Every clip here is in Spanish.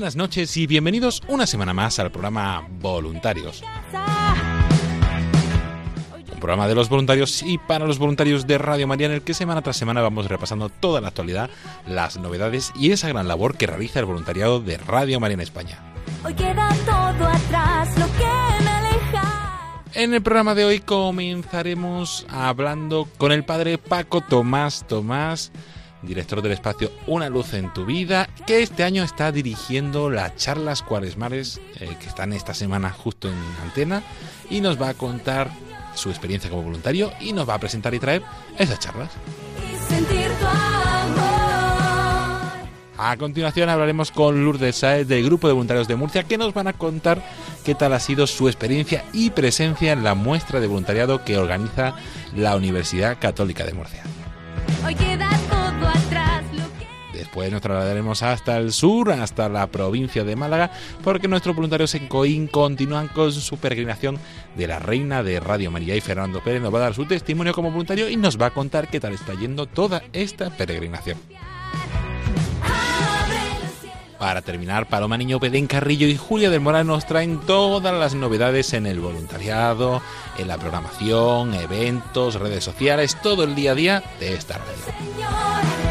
Buenas noches y bienvenidos una semana más al programa Voluntarios. Un programa de los voluntarios y para los voluntarios de Radio María en el que semana tras semana vamos repasando toda la actualidad, las novedades y esa gran labor que realiza el voluntariado de Radio María en España. Hoy queda todo atrás, lo que me aleja. En el programa de hoy comenzaremos hablando con el padre Paco Tomás Tomás, director del espacio Una luz en tu vida, que este año está dirigiendo las charlas cuaresmales eh, que están esta semana justo en antena y nos va a contar su experiencia como voluntario y nos va a presentar y traer esas charlas. A continuación hablaremos con Lourdes Saez del Grupo de Voluntarios de Murcia que nos van a contar qué tal ha sido su experiencia y presencia en la muestra de voluntariado que organiza la Universidad Católica de Murcia. Hoy queda Después nos trasladaremos hasta el sur, hasta la provincia de Málaga, porque nuestros voluntarios en Coín continúan con su peregrinación de la Reina de Radio María y Fernando Pérez nos va a dar su testimonio como voluntario y nos va a contar qué tal está yendo toda esta peregrinación. Para terminar, Paloma Niño Pedén Carrillo y Julia del Moral nos traen todas las novedades en el voluntariado, en la programación, eventos, redes sociales, todo el día a día de esta radio.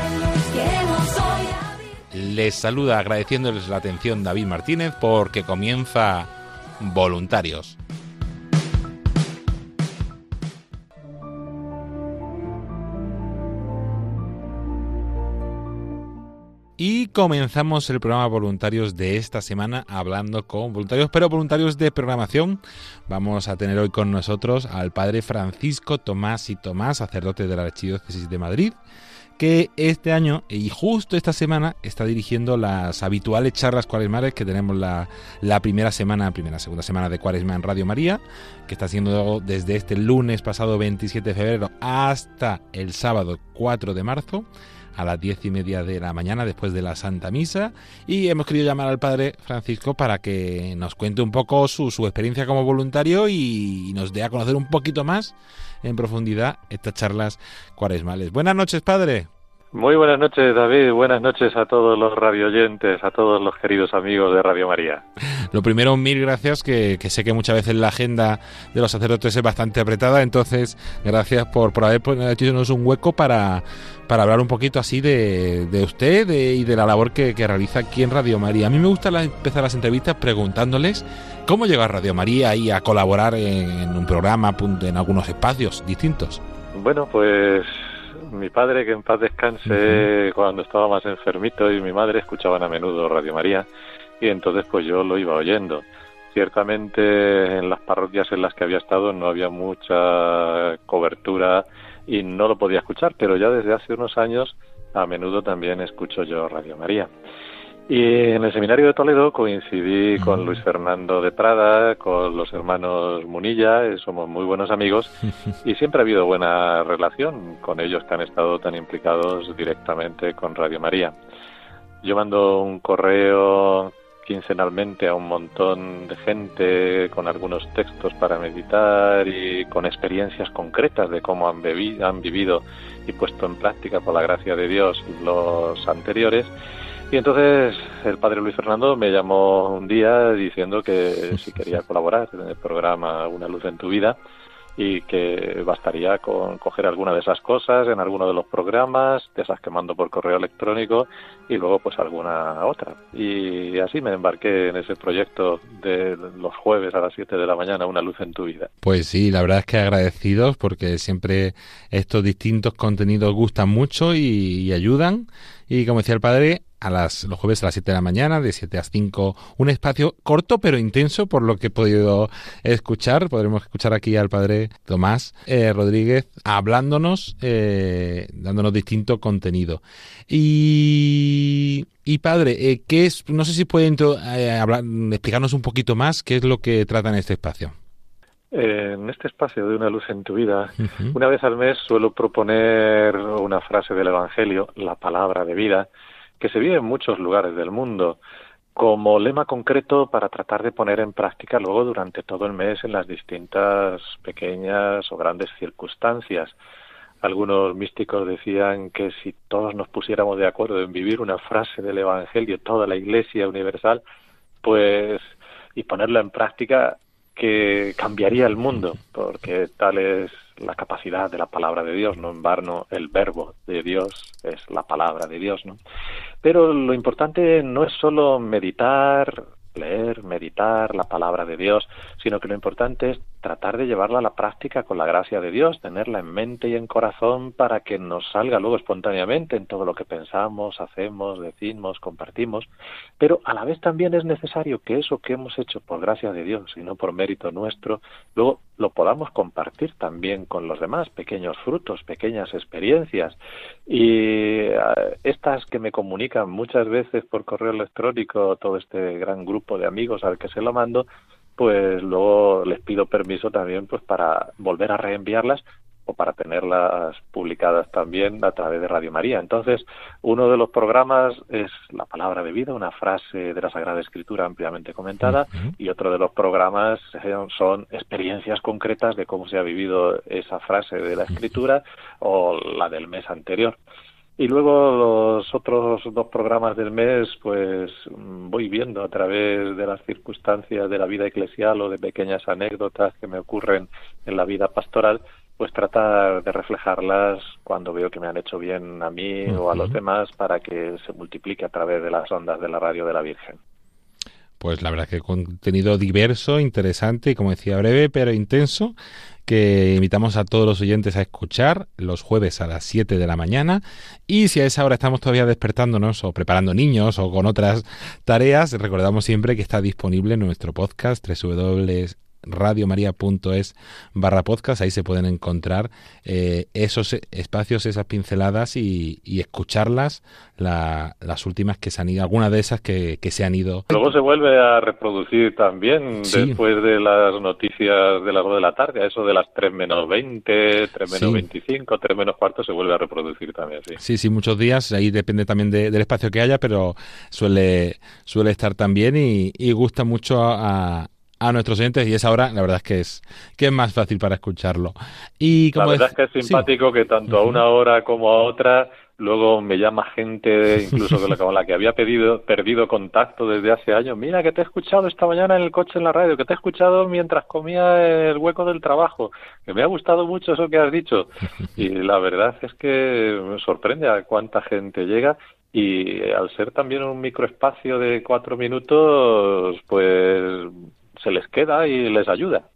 Les saluda agradeciéndoles la atención David Martínez porque comienza Voluntarios. Y comenzamos el programa Voluntarios de esta semana hablando con voluntarios, pero voluntarios de programación. Vamos a tener hoy con nosotros al padre Francisco Tomás y Tomás, sacerdote de la Archidiócesis de Madrid, que este año y justo esta semana está dirigiendo las habituales charlas cuaresmales que tenemos la, la primera semana, primera, segunda semana de cuaresma en Radio María, que está haciendo desde este lunes pasado 27 de febrero hasta el sábado 4 de marzo a las diez y media de la mañana después de la Santa Misa y hemos querido llamar al Padre Francisco para que nos cuente un poco su, su experiencia como voluntario y nos dé a conocer un poquito más en profundidad estas charlas cuaresmales. Buenas noches, Padre. Muy buenas noches, David. Buenas noches a todos los radioyentes, a todos los queridos amigos de Radio María. Lo primero, mil gracias, que, que sé que muchas veces la agenda de los sacerdotes es bastante apretada, entonces gracias por, por haber hecho un hueco para, para hablar un poquito así de, de usted de- y de la labor que, que realiza aquí en Radio María. A mí me gusta la- empezar las entrevistas preguntándoles cómo llegó a Radio María y a colaborar en, en un programa, en algunos espacios distintos. Bueno, pues mi padre, que en paz descanse, cuando estaba más enfermito, y mi madre escuchaban a menudo Radio María, y entonces pues yo lo iba oyendo. Ciertamente en las parroquias en las que había estado no había mucha cobertura y no lo podía escuchar, pero ya desde hace unos años a menudo también escucho yo Radio María. Y en el seminario de Toledo coincidí con. Luis Fernando de Prada, con los hermanos Munilla, eh, somos muy buenos amigos y siempre ha habido buena relación con ellos que han estado tan implicados directamente con Radio María. Yo mando un correo quincenalmente a un montón de gente con algunos textos para meditar y con experiencias concretas de cómo han, han vivido y puesto en práctica por la gracia de Dios los anteriores Y entonces el padre Luis Fernando me llamó un día diciendo que si quería colaborar en el programa Una luz en tu vida y que bastaría con coger alguna de esas cosas en alguno de los programas, de esas que mando por correo electrónico y luego pues alguna otra. Y así me embarqué en ese proyecto de los jueves a las 7 de la mañana, Una luz en tu vida. Pues sí, la verdad es que agradecidos porque siempre estos distintos contenidos gustan mucho y, y ayudan. Y como decía el padre, a las, los jueves a las 7 de la mañana, de 7 a 5, un espacio corto pero intenso, por lo que he podido escuchar. Podremos escuchar aquí al padre Tomás eh, Rodríguez hablándonos, eh, dándonos distinto contenido. Y, y padre, eh, ¿qué es? No sé si pueden eh, hablar, explicarnos un poquito más qué es lo que trata en este espacio. En este espacio de una luz en tu vida, uh -huh. una vez al mes suelo proponer una frase del Evangelio, la palabra de vida, que se vive en muchos lugares del mundo como lema concreto para tratar de poner en práctica luego durante todo el mes en las distintas pequeñas o grandes circunstancias. Algunos místicos decían que si todos nos pusiéramos de acuerdo en vivir una frase del Evangelio, toda la Iglesia universal, pues y ponerla en práctica, que cambiaría el mundo, porque tal es la capacidad de la palabra de Dios, no en vano el verbo de Dios es la palabra de Dios, ¿no? Pero lo importante no es solo meditar, leer, meditar la palabra de Dios, sino que lo importante es tratar de llevarla a la práctica con la gracia de Dios, tenerla en mente y en corazón para que nos salga luego espontáneamente en todo lo que pensamos, hacemos, decimos, compartimos, pero a la vez también es necesario que eso que hemos hecho por gracia de Dios y no por mérito nuestro, luego lo podamos compartir también con los demás, pequeños frutos, pequeñas experiencias. Y estas que me comunican muchas veces por correo electrónico, todo este gran grupo de amigos al que se lo mando, pues luego les pido permiso también pues para volver a reenviarlas o para tenerlas publicadas también a través de Radio María. Entonces, uno de los programas es la palabra de vida, una frase de la Sagrada Escritura ampliamente comentada, uh -huh. y otro de los programas son experiencias concretas de cómo se ha vivido esa frase de la Escritura o la del mes anterior. Y luego los otros dos programas del mes, pues voy viendo a través de las circunstancias de la vida eclesial o de pequeñas anécdotas que me ocurren en la vida pastoral, pues tratar de reflejarlas cuando veo que me han hecho bien a mí uh -huh. o a los demás para que se multiplique a través de las ondas de la radio de la Virgen. Pues la verdad que contenido diverso, interesante y como decía breve pero intenso que invitamos a todos los oyentes a escuchar los jueves a las 7 de la mañana. Y si a esa hora estamos todavía despertándonos o preparando niños o con otras tareas, recordamos siempre que está disponible nuestro podcast www radiomaria.es barra podcast, ahí se pueden encontrar eh, esos espacios, esas pinceladas y, y escucharlas, la, las últimas que se han ido, algunas de esas que, que, se han ido. Luego se vuelve a reproducir también sí. después de las noticias de las 2 de la tarde, a eso de las 3 menos 20, 3 menos sí. 25, 3 menos cuarto se vuelve a reproducir también, sí. Sí, sí, muchos días, ahí depende también de, del espacio que haya, pero suele, suele estar también y, y gusta mucho a, a nuestros oyentes y esa hora la verdad es que es que es más fácil para escucharlo. Y como la verdad es que es simpático sí. que tanto a una hora como a otra luego me llama gente incluso con la que había pedido perdido contacto desde hace años. Mira que te he escuchado esta mañana en el coche en la radio que te he escuchado mientras comía el hueco del trabajo que me ha gustado mucho eso que has dicho y la verdad es que me sorprende a cuánta gente llega y al ser también un microespacio de cuatro minutos pues se les queda y les ayuda.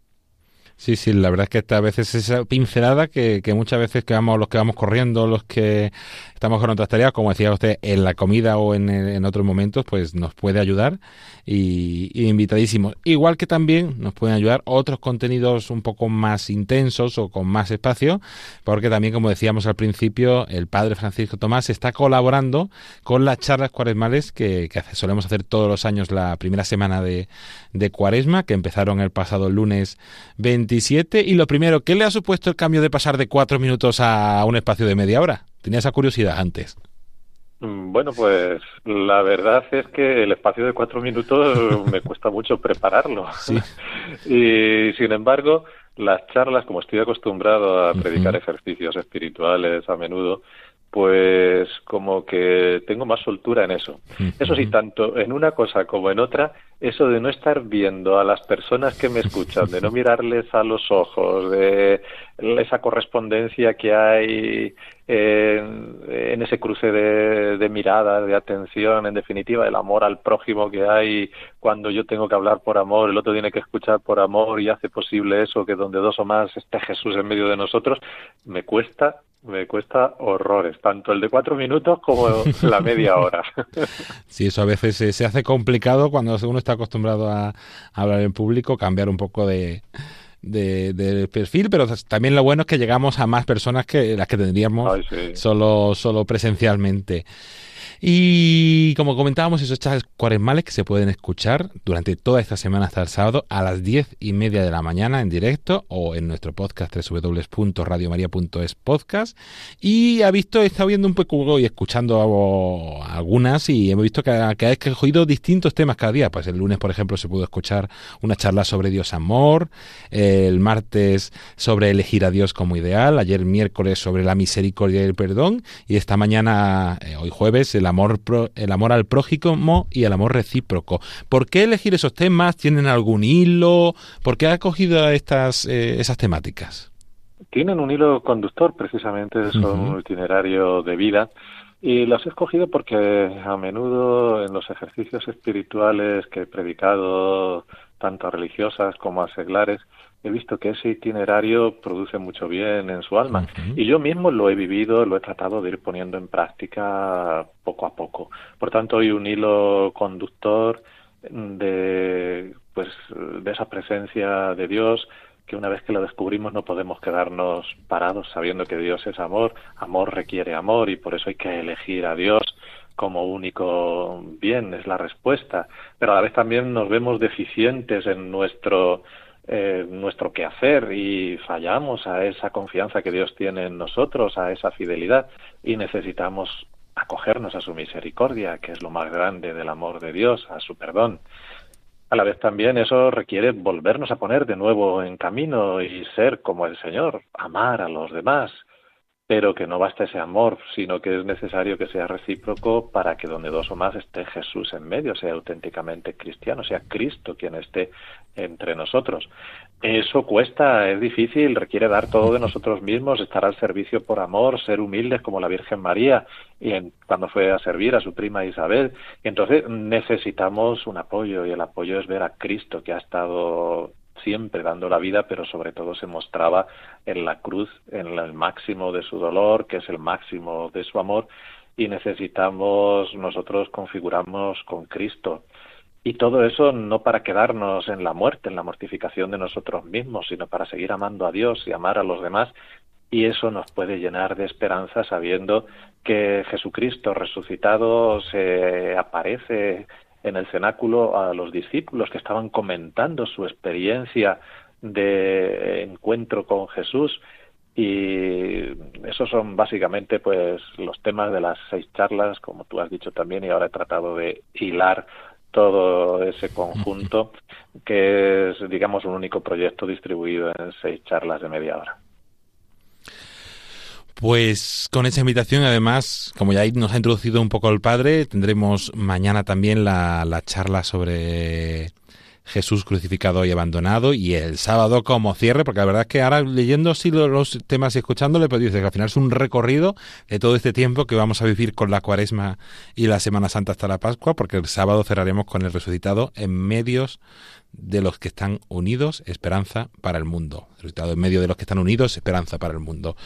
Sí, sí, la verdad es que a veces esa pincelada que, muchas veces que vamos, los que vamos corriendo, los que estamos con otras tareas, como decía usted, en la comida o en, en otros momentos, pues nos puede ayudar y, invitadísimos. Igual que también nos pueden ayudar otros contenidos un poco más intensos o con más espacio, porque también, como decíamos al principio, el padre Francisco Tomás está colaborando con las charlas cuaresmales que, solemos hacer todos los años la primera semana de, cuaresma, que empezaron el pasado lunes 27. Y lo primero, ¿qué le ha supuesto el cambio de pasar de cuatro minutos a un espacio de media hora? Tenía esa curiosidad antes. Bueno, pues la verdad es que el espacio de cuatro minutos me cuesta mucho prepararlo. Sí. Y sin embargo, las charlas, como estoy acostumbrado a predicar uh -huh. ejercicios espirituales a menudo, pues como que tengo más soltura en eso. Eso sí, tanto en una cosa como en otra, eso de no estar viendo a las personas que me escuchan, de no mirarles a los ojos, de esa correspondencia que hay en, ese cruce de, de miradas, de atención, en definitiva, el amor al prójimo que hay cuando yo tengo que hablar por amor, el otro tiene que escuchar por amor y hace posible eso, que donde dos o más esté Jesús en medio de nosotros, me cuesta me cuesta horrores, tanto el de cuatro minutos como la media hora. Sí, eso a veces se, hace complicado cuando uno está acostumbrado a, hablar en público, cambiar un poco de, de, perfil, pero también lo bueno es que llegamos a más personas que las que tendríamos solo, solo presencialmente. Y como comentábamos, esos chats cuaresmales que se pueden escuchar durante toda esta semana hasta el sábado a las diez y media de la mañana en directo o en nuestro podcast www.radiomaria.es podcast. Y ha visto, he estado viendo un poco y escuchando algunas y hemos visto que, que ha escogido distintos temas cada día. Pues el lunes, por ejemplo, se pudo escuchar una charla sobre Dios amor, el martes sobre elegir a Dios como ideal, ayer miércoles sobre la misericordia y el perdón y esta mañana, eh, hoy jueves, el amor, el amor al prójimo y el amor recíproco. ¿Por qué elegir esos temas? ¿Tienen algún hilo? ¿Por qué ha cogido estas, eh, esas temáticas? Tienen un hilo conductor, precisamente, son un itinerario de vida. Y las he escogido porque a menudo en los ejercicios espirituales que he predicado, tanto a religiosas como a seglares, he visto que ese itinerario produce mucho bien en su alma. Y yo mismo lo he vivido, lo he tratado de ir poniendo en práctica poco a poco. Por tanto, hay un hilo conductor de, pues, de esa presencia de Dios que una vez que lo descubrimos no podemos quedarnos parados sabiendo que Dios es amor. Amor requiere amor y por eso hay que elegir a Dios como único bien, es la respuesta. Pero a la vez también nos vemos deficientes en nuestro eh, nuestro quehacer y fallamos a esa confianza que Dios tiene en nosotros, a esa fidelidad y necesitamos acogernos a su misericordia, que es lo más grande del amor de Dios, a su perdón. A la vez también eso requiere volvernos a poner de nuevo en camino y ser como el Señor, amar a los demás, pero que no basta ese amor, sino que es necesario que sea recíproco para que donde dos o más esté Jesús en medio, sea auténticamente cristiano, sea Cristo quien esté entre nosotros. Eso cuesta, es difícil, requiere dar todo de nosotros mismos, estar al servicio por amor, ser humildes como la Virgen María y cuando fue a servir a su prima Isabel. Y entonces necesitamos un apoyo y el apoyo es ver a Cristo que ha estado siempre dando la vida, pero sobre todo se mostraba en la cruz, en el máximo de su dolor, que es el máximo de su amor, y necesitamos nosotros configurarnos con Cristo. Y todo eso no para quedarnos en la muerte, en la mortificación de nosotros mismos, sino para seguir amando a Dios y amar a los demás. Y eso nos puede llenar de esperanza sabiendo que Jesucristo resucitado se aparece en el cenáculo a los discípulos que estaban comentando su experiencia de encuentro con Jesús y esos son básicamente pues los temas de las seis charlas como tú has dicho también y ahora he tratado de hilar todo ese conjunto que es digamos un único proyecto distribuido en seis charlas de media hora. Pues con esa invitación, además, como ya nos ha introducido un poco el padre, tendremos mañana también la, la charla sobre Jesús crucificado y abandonado y el sábado como cierre, porque la verdad es que ahora leyendo así los, temas y escuchándole, pues dice que al final es un recorrido de todo este tiempo que vamos a vivir con la cuaresma y la Semana Santa hasta la Pascua, porque el sábado cerraremos con el resucitado en medios de los que están unidos, esperanza para el mundo. Resultado en medio de los que están unidos, esperanza para el mundo.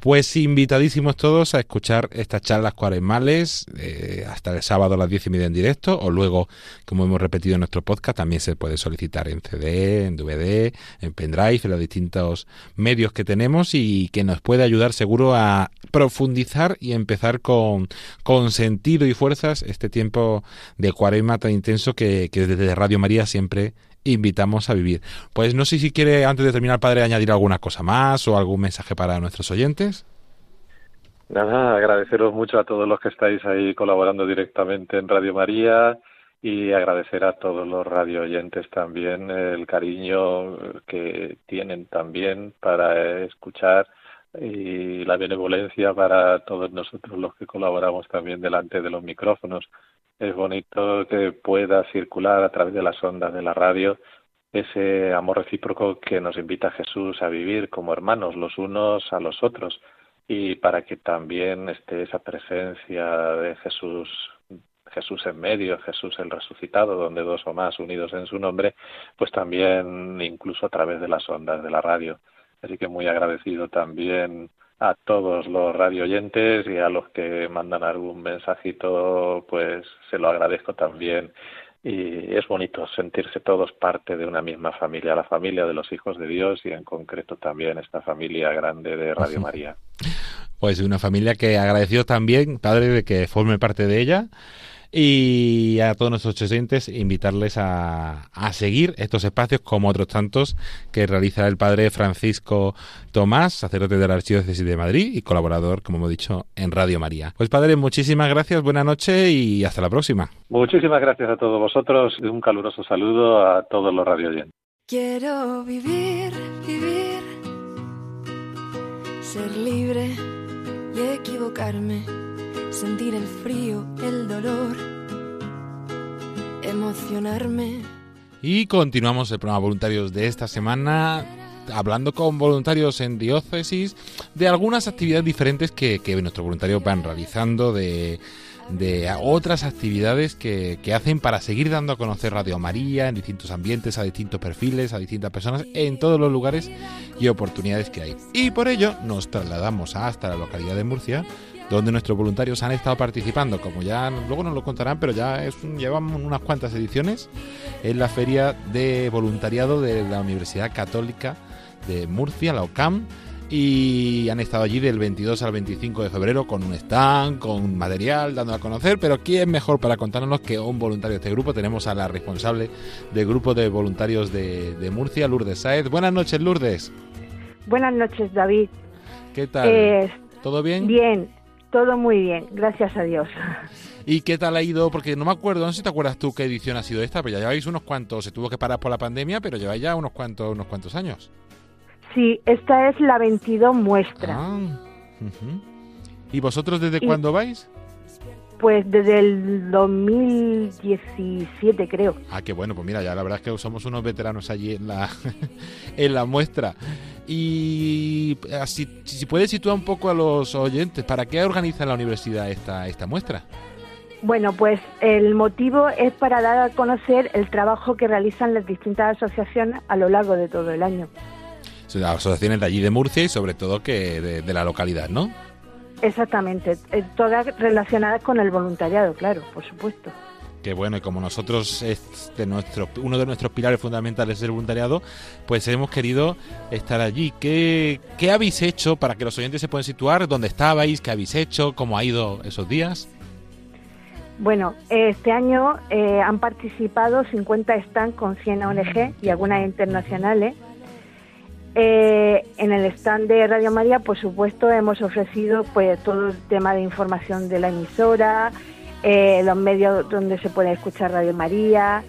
Pues invitadísimos todos a escuchar estas charlas cuaresmales eh, hasta el sábado a las diez y media en directo, o luego, como hemos repetido en nuestro podcast, también se puede solicitar en CD, en DVD, en pendrive, en los distintos medios que tenemos y que nos puede ayudar seguro a profundizar y empezar con, con sentido y fuerzas este tiempo de cuaresma tan intenso que, que desde Radio María siempre invitamos a vivir. Pues no sé si quiere, antes de terminar, padre, añadir alguna cosa más o algún mensaje para nuestros oyentes. Nada, agradeceros mucho a todos los que estáis ahí colaborando directamente en Radio María y agradecer a todos los radio oyentes también el cariño que tienen también para escuchar y la benevolencia para todos nosotros los que colaboramos también delante de los micrófonos. Es bonito que pueda circular a través de las ondas de la radio ese amor recíproco que nos invita Jesús a vivir como hermanos los unos a los otros y para que también esté esa presencia de Jesús Jesús en medio, Jesús el resucitado, donde dos o más unidos en su nombre, pues también incluso a través de las ondas de la radio. Así que muy agradecido también a todos los radio oyentes y a los que mandan algún mensajito, pues se lo agradezco también. Y es bonito sentirse todos parte de una misma familia, la familia de los hijos de Dios y en concreto también esta familia grande de Radio María. Pues una familia que agradecido también, padre, de que forme parte de ella y a todos nuestros oyentes invitarles a, a, seguir estos espacios como otros tantos que realiza el padre Francisco Tomás, sacerdote de la Archidiócesis de Madrid y colaborador, como hemos dicho, en Radio María. Pues padre, muchísimas gracias, buena noche y hasta la próxima. Muchísimas gracias a todos vosotros y un caluroso saludo a todos los radio oyentes. Quiero vivir, vivir, ser libre y equivocarme sentir el frío, el dolor, emocionarme. Y continuamos el programa voluntarios de esta semana hablando con voluntarios en diócesis de algunas actividades diferentes que, que nuestros voluntarios van realizando, de, de otras actividades que, que, hacen para seguir dando a conocer Radio María en distintos ambientes, a distintos perfiles, a distintas personas, en todos los lugares y oportunidades que hay. Y por ello nos trasladamos hasta la localidad de Murcia donde nuestros voluntarios han estado participando, como ya luego nos lo contarán, pero ya es llevamos unas cuantas ediciones en la feria de voluntariado de la Universidad Católica de Murcia, la OCAM, y han estado allí del 22 al 25 de febrero con un stand, con material, dando a conocer, pero ¿quién mejor para contarnos que un voluntario de este grupo? Tenemos a la responsable del grupo de voluntarios de, de Murcia, Lourdes Saez. Buenas noches, Lourdes. Buenas noches, David. ¿Qué tal? Eh, ¿Todo bien? Bien, todo muy bien, gracias a Dios. ¿Y qué tal ha ido? Porque no me acuerdo, no sé si te acuerdas tú qué edición ha sido esta, pero ya lleváis unos cuantos, se tuvo que parar por la pandemia, pero lleváis ya unos cuantos, unos cuantos años. Sí, esta es la 22 muestra. Ah, ¿Y vosotros desde cuándo vais? Pues desde el 2017, creo. Ah, qué bueno, pues mira, ya la verdad es que somos unos veteranos allí en la, en la muestra. Y así, si puedes situar un poco a los oyentes, ¿para qué organiza la universidad esta, esta muestra? Bueno, pues el motivo es para dar a conocer el trabajo que realizan las distintas asociaciones a lo largo de todo el año. Las asociaciones de allí de Murcia y sobre todo que de, la localidad, ¿no? Exactamente, eh, todas relacionadas con el voluntariado, claro, por supuesto que bueno, y como nosotros es de nuestro, uno de nuestros pilares fundamentales es el voluntariado, pues hemos querido estar allí. ¿Qué, ¿Qué habéis hecho para que los oyentes se puedan situar? ¿Dónde estabais? ¿Qué habéis hecho? ¿Cómo ha ido esos días? Bueno, este año eh, han participado 50 stands con 100 ONG y algunas internacionales. Eh, en el stand de Radio María, por supuesto, hemos ofrecido pues todo el tema de información de la emisora, eh, los medios donde se puede escuchar Radio María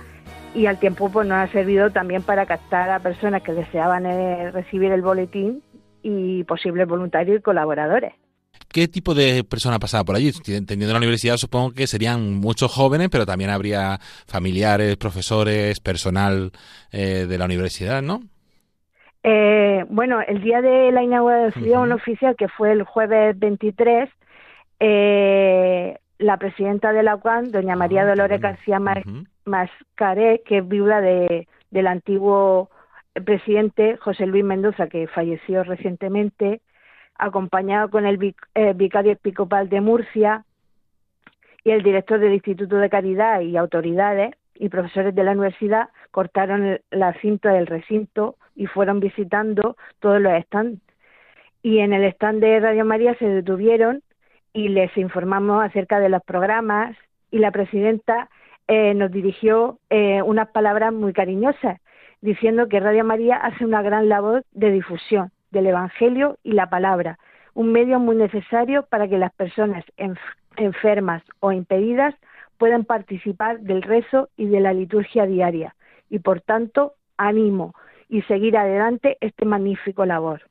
y al tiempo pues nos ha servido también para captar a personas que deseaban eh, recibir el boletín y posibles voluntarios y colaboradores. ¿Qué tipo de persona pasaba por allí? Entendiendo la universidad, supongo que serían muchos jóvenes, pero también habría familiares, profesores, personal eh, de la universidad, ¿no? Bueno, el día de la inauguración oficial, que fue el jueves 23, eh, la presidenta de la UAM, doña ah, María Dolores García Mascaré, que es viuda de, del antiguo presidente José Luis Mendoza, que falleció recientemente, acompañado con el eh, vicario episcopal de Murcia y el director del Instituto de Caridad y autoridades y profesores de la universidad, cortaron la cinta del recinto y fueron visitando todos los stands. Y en el stand de Radio María se detuvieron y les informamos acerca de los programas y la presidenta eh, nos dirigió eh, unas palabras muy cariñosas diciendo que Radio María hace una gran labor de difusión del Evangelio y la palabra, un medio muy necesario para que las personas enfermas o impedidas puedan participar del rezo y de la liturgia diaria y por tanto animo y seguir adelante este magnífico labor.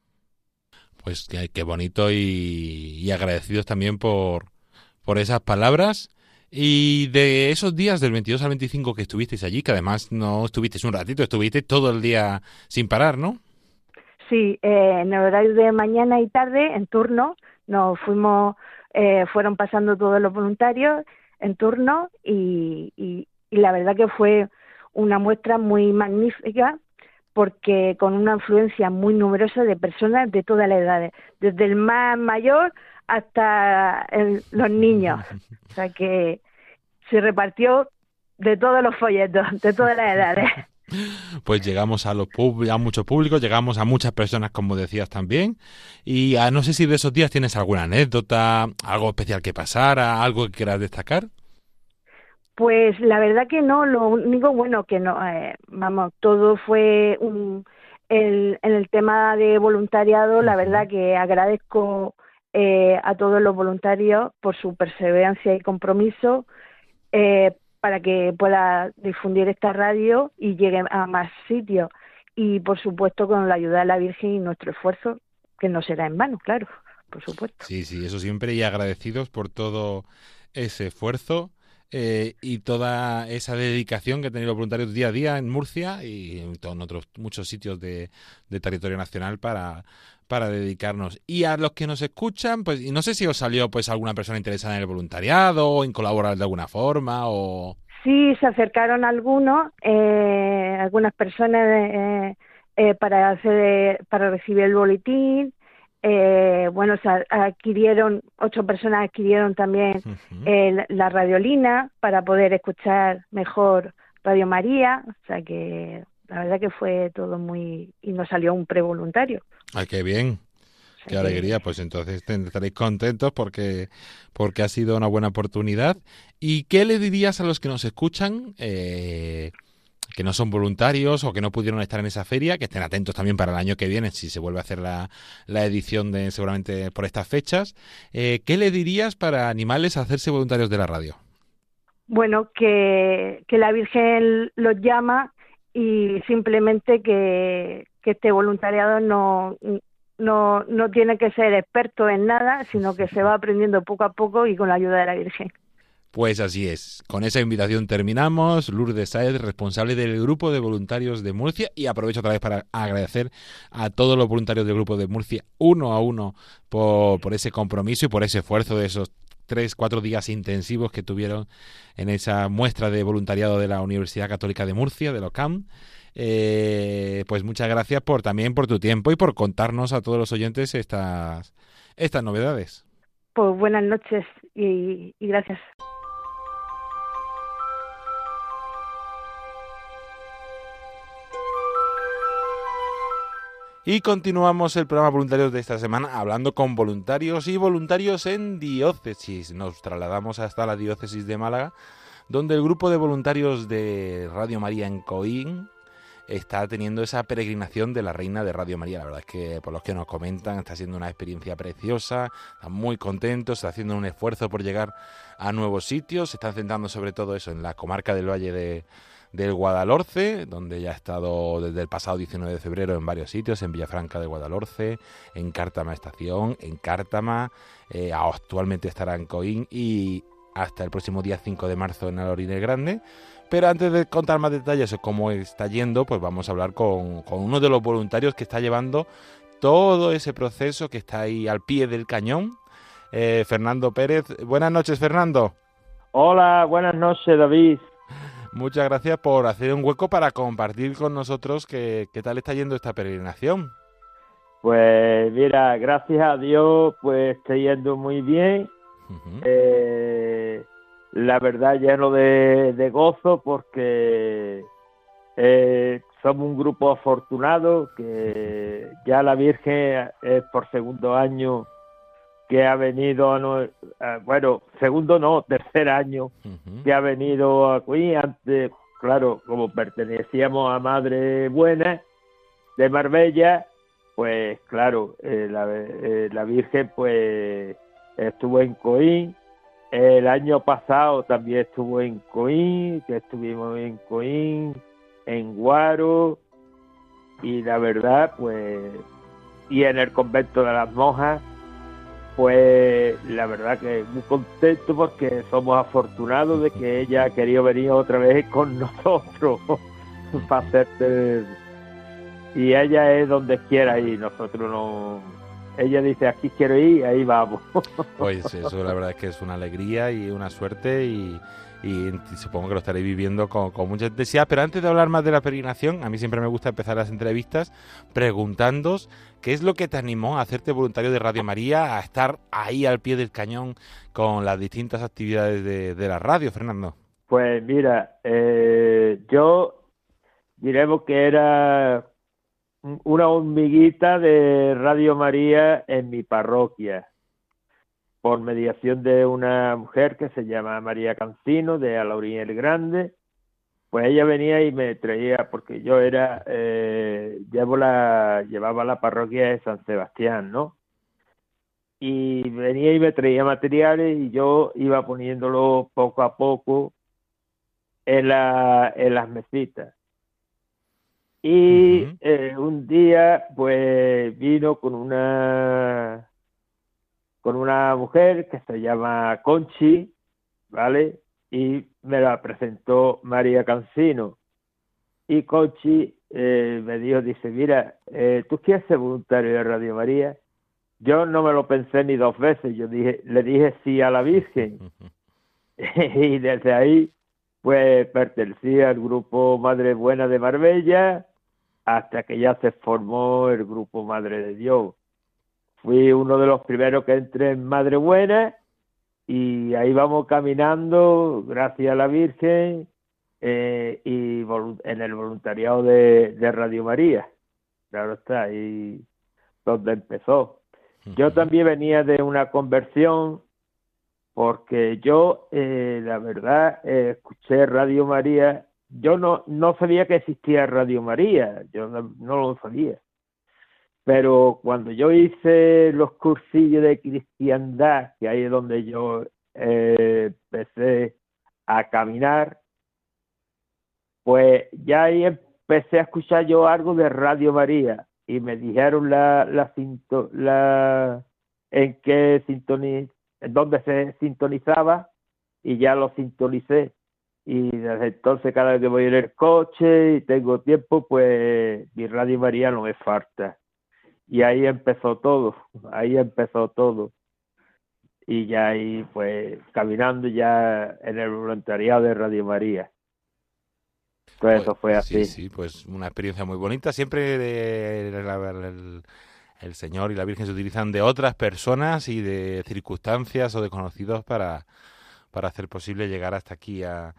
Pues qué, bonito y, agradecidos también por, por esas palabras. Y de esos días del 22 al 25 que estuvisteis allí, que además no estuvisteis un ratito, estuviste todo el día sin parar, ¿no? Sí, eh, en el horario de mañana y tarde, en turno, nos fuimos, eh, fueron pasando todos los voluntarios en turno y, y la verdad que fue una muestra muy magnífica porque con una influencia muy numerosa de personas de todas las edades, desde el más mayor hasta los niños. O sea que se repartió de todos los folletos, de todas las edades. Pues llegamos a, los a mucho público, llegamos a muchas personas, como decías también. Y ah, no sé si de esos días tienes alguna anécdota, algo especial que pasara, algo que quieras destacar. Pues la verdad que no, lo único bueno que no, eh, vamos, todo fue un, el, en el tema de voluntariado, la verdad que agradezco eh, a todos los voluntarios por su perseverancia y compromiso eh, para que pueda difundir esta radio y llegue a más sitios. Y por supuesto con la ayuda de la Virgen y nuestro esfuerzo, que no será en vano, claro, por supuesto. Sí, sí, eso siempre y agradecidos por todo ese esfuerzo eh, y toda esa dedicación que han tenido los voluntarios día a día en Murcia y en otros muchos sitios de, territorio nacional para, dedicarnos. Y a los que nos escuchan, pues y no sé si os salió pues alguna persona interesada en el voluntariado o en colaborar de alguna forma o... Sí, se acercaron algunos, eh, algunas personas eh, para hacer, para recibir el boletín, eh, bueno, se adquirieron, ocho personas adquirieron también la radiolina para poder escuchar mejor Radio María, o sea que la verdad que fue todo muy... y nos salió un prevoluntario. ¡Ay, qué bien! Qué alegría, pues entonces estaréis contentos porque, porque ha sido una buena oportunidad. ¿Y qué le dirías a los que nos escuchan? Eh, que no son voluntarios o que no pudieron estar en esa feria, que estén atentos también para el año que viene, si se vuelve a hacer la, edición de seguramente por estas fechas. Eh, ¿Qué le dirías para animales a hacerse voluntarios de la radio? Bueno, que, que la Virgen los llama y simplemente que, que este voluntariado no, no, no tiene que ser experto en nada, sino que se va aprendiendo poco a poco y con la ayuda de la Virgen. Pues así es. Con esa invitación terminamos. Lourdes Saez, responsable del Grupo de Voluntarios de Murcia. Y aprovecho otra vez para agradecer a todos los voluntarios del Grupo de Murcia, uno a uno, por, ese compromiso y por ese esfuerzo de esos tres, cuatro días intensivos que tuvieron en esa muestra de voluntariado de la Universidad Católica de Murcia, de LOCAM. Eh, pues muchas gracias por también por tu tiempo y por contarnos a todos los oyentes estas, estas novedades. Pues buenas noches y gracias. Y continuamos el programa voluntarios de esta semana hablando con voluntarios y voluntarios en diócesis. Nos trasladamos hasta la diócesis de Málaga, donde el grupo de voluntarios de Radio María en Coín está teniendo esa peregrinación de la Reina de Radio María. La verdad es que por los que nos comentan está siendo una experiencia preciosa, están muy contentos, está haciendo un esfuerzo por llegar a nuevos sitios, se están centrando sobre todo eso en la comarca del Valle de del Guadalhorce, donde ya ha estado desde el pasado 19 de febrero en varios sitios, en Villafranca de Guadalhorce, en Cártama Estación, en Cártama, eh, actualmente estará en Coín y hasta el próximo día 5 de marzo en Alorine Grande. Pero antes de contar más detalles de cómo está yendo, pues vamos a hablar con, uno de los voluntarios que está llevando todo ese proceso que está ahí al pie del cañón, eh, Fernando Pérez. Buenas noches, Fernando. Hola, buenas noches, David. Muchas gracias por hacer un hueco para compartir con nosotros qué, tal está yendo esta peregrinación. Pues mira, gracias a Dios, pues está yendo muy bien. Eh, la verdad lleno de, de gozo porque eh, somos un grupo afortunado que ya la Virgen es por segundo año que ha venido, a, bueno, segundo no, tercer año que ha venido aquí. Antes, claro, como pertenecíamos a Madre Buena de Marbella, pues claro, eh, la, eh, la, Virgen pues estuvo en Coín. El año pasado también estuvo en Coín, que estuvimos en Coín, en Guaro, y la verdad, pues y en el convento de las monjas, pues la verdad que muy contento porque somos afortunados de que ella ha querido venir otra vez con nosotros para hacerte y ella es donde quiera y nosotros no ella dice aquí quiero ir ahí vamos pues eso la verdad es que es una alegría y una suerte y, y supongo que lo estaréis viviendo con, mucha intensidad. Pero antes de hablar más de la peregrinación, a mí siempre me gusta empezar las entrevistas preguntándos qué es lo que te animó a hacerte voluntario de Radio María, a estar ahí al pie del cañón con las distintas actividades de, la radio, Fernando. Pues mira, eh, yo diremos que era una hormiguita de Radio María en mi parroquia por mediación de una mujer que se llama María Cancino de Alaurín el Grande, pues ella venía y me traía, porque yo era, eh, llevo la, llevaba la parroquia de San Sebastián, ¿no? Y venía y me traía materiales y yo iba poniéndolo poco a poco en, la, en las mesitas. Y eh, un día, pues vino con una con una mujer que se llama Conchi, ¿vale? Y me la presentó María Cancino. Y Conchi eh, me dijo, dice, mira, eh, ¿tú quieres ser voluntario de Radio María? Yo no me lo pensé ni dos veces, yo dije, le dije sí a la Virgen. y desde ahí, pues pertenecía al grupo Madre Buena de Marbella, hasta que ya se formó el grupo Madre de Dios fui uno de los primeros que entré en Madre Buena y ahí vamos caminando, gracias a la Virgen, eh, y en el voluntariado de, Radio María. Claro está, ahí donde empezó. Yo también venía de una conversión porque yo, eh, la verdad, eh, escuché Radio María. Yo no, no sabía que existía Radio María, yo no lo sabía. Pero cuando yo hice los cursillos de cristiandad, que ahí es donde yo eh, empecé a caminar, pues ya ahí empecé a escuchar yo algo de Radio María y me dijeron la, la, la en qué sintoniz, en dónde se sintonizaba y ya lo sintonicé. Y desde entonces cada vez que voy en el coche y tengo tiempo, pues mi Radio María no me falta y ahí empezó todo, ahí empezó todo. Y ya ahí, pues, caminando ya en el voluntariado de Radio María. Todo pues, eso fue así. Sí, sí, pues una experiencia muy bonita. Siempre el, el, Señor y la Virgen se utilizan de otras personas y de circunstancias o de conocidos para, para hacer posible llegar hasta aquí a,